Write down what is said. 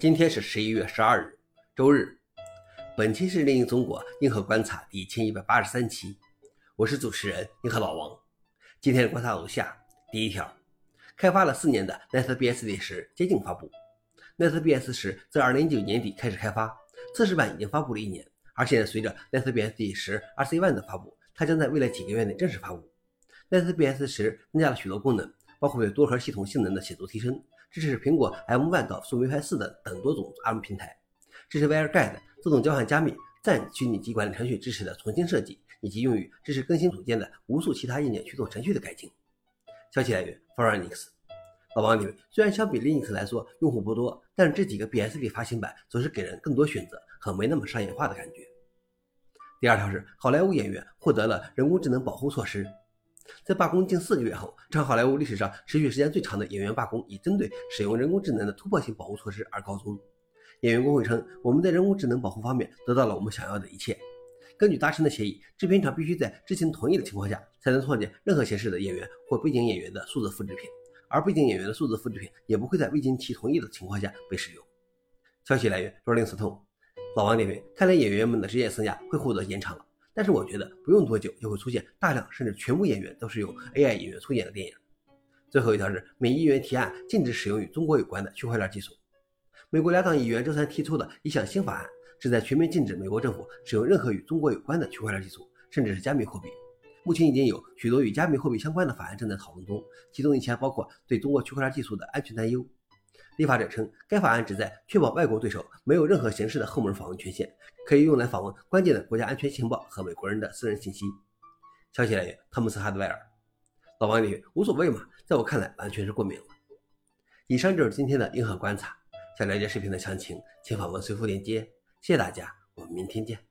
今天是十一月十二日，周日。本期是《另一中国硬核观察》第一千一百八十三期，我是主持人硬核老王。今天的观察如下：第一条，开发了四年的 NetBSD 十接近发布 NetBS 十自二零一九年底开始开发，测试版已经发布了一年，而现在随着 NetBSD 十 RC One 的发布，它将在未来几个月内正式发布。NetBS 十增加了许多功能，包括对多核系统性能的显著提升。支持苹果 M1 到树莓派四的等多种 ARM 平台，支持 WireGuard 自动交换加密、暂虚拟机管理程序支持的重新设计，以及用于支持更新组件的无数其他硬件驱动程序的改进。消息来源 f o r e i n x 老王认为，虽然相比 Linux 来说用户不多，但是这几个 BSD 发行版总是给人更多选择和没那么商业化的感觉。第二条是好莱坞演员获得了人工智能保护措施。在罢工近四个月后，这好莱坞历史上持续时间最长的演员罢工以针对使用人工智能的突破性保护措施而告终。演员工会称：“我们在人工智能保护方面得到了我们想要的一切。根据达成的协议，制片厂必须在知情同意的情况下才能创建任何形式的演员或背景演员的数字复制品，而背景演员的数字复制品也不会在未经其同意的情况下被使用。”消息来源：Rolling Stone。老王点评：看来演员们的职业生涯会获得延长了。但是我觉得不用多久就会出现大量甚至全部演员都是由 AI 演员出演的电影。最后一条是美议员提案禁止使用与中国有关的区块链技术。美国两党议员周三提出的一项新法案，旨在全面禁止美国政府使用任何与中国有关的区块链技术，甚至是加密货币。目前已经有许多与加密货币相关的法案正在讨论中，其中一些包括对中国区块链技术的安全担忧。立法者称，该法案旨在确保外国对手没有任何形式的后门访问权限，可以用来访问关键的国家安全情报和美国人的私人信息。消息来源：汤姆斯·哈德威尔。老王你无所谓嘛，在我看来完全是过敏了。以上就是今天的硬核观察。想了解视频的详情，请访问随附链接。谢谢大家，我们明天见。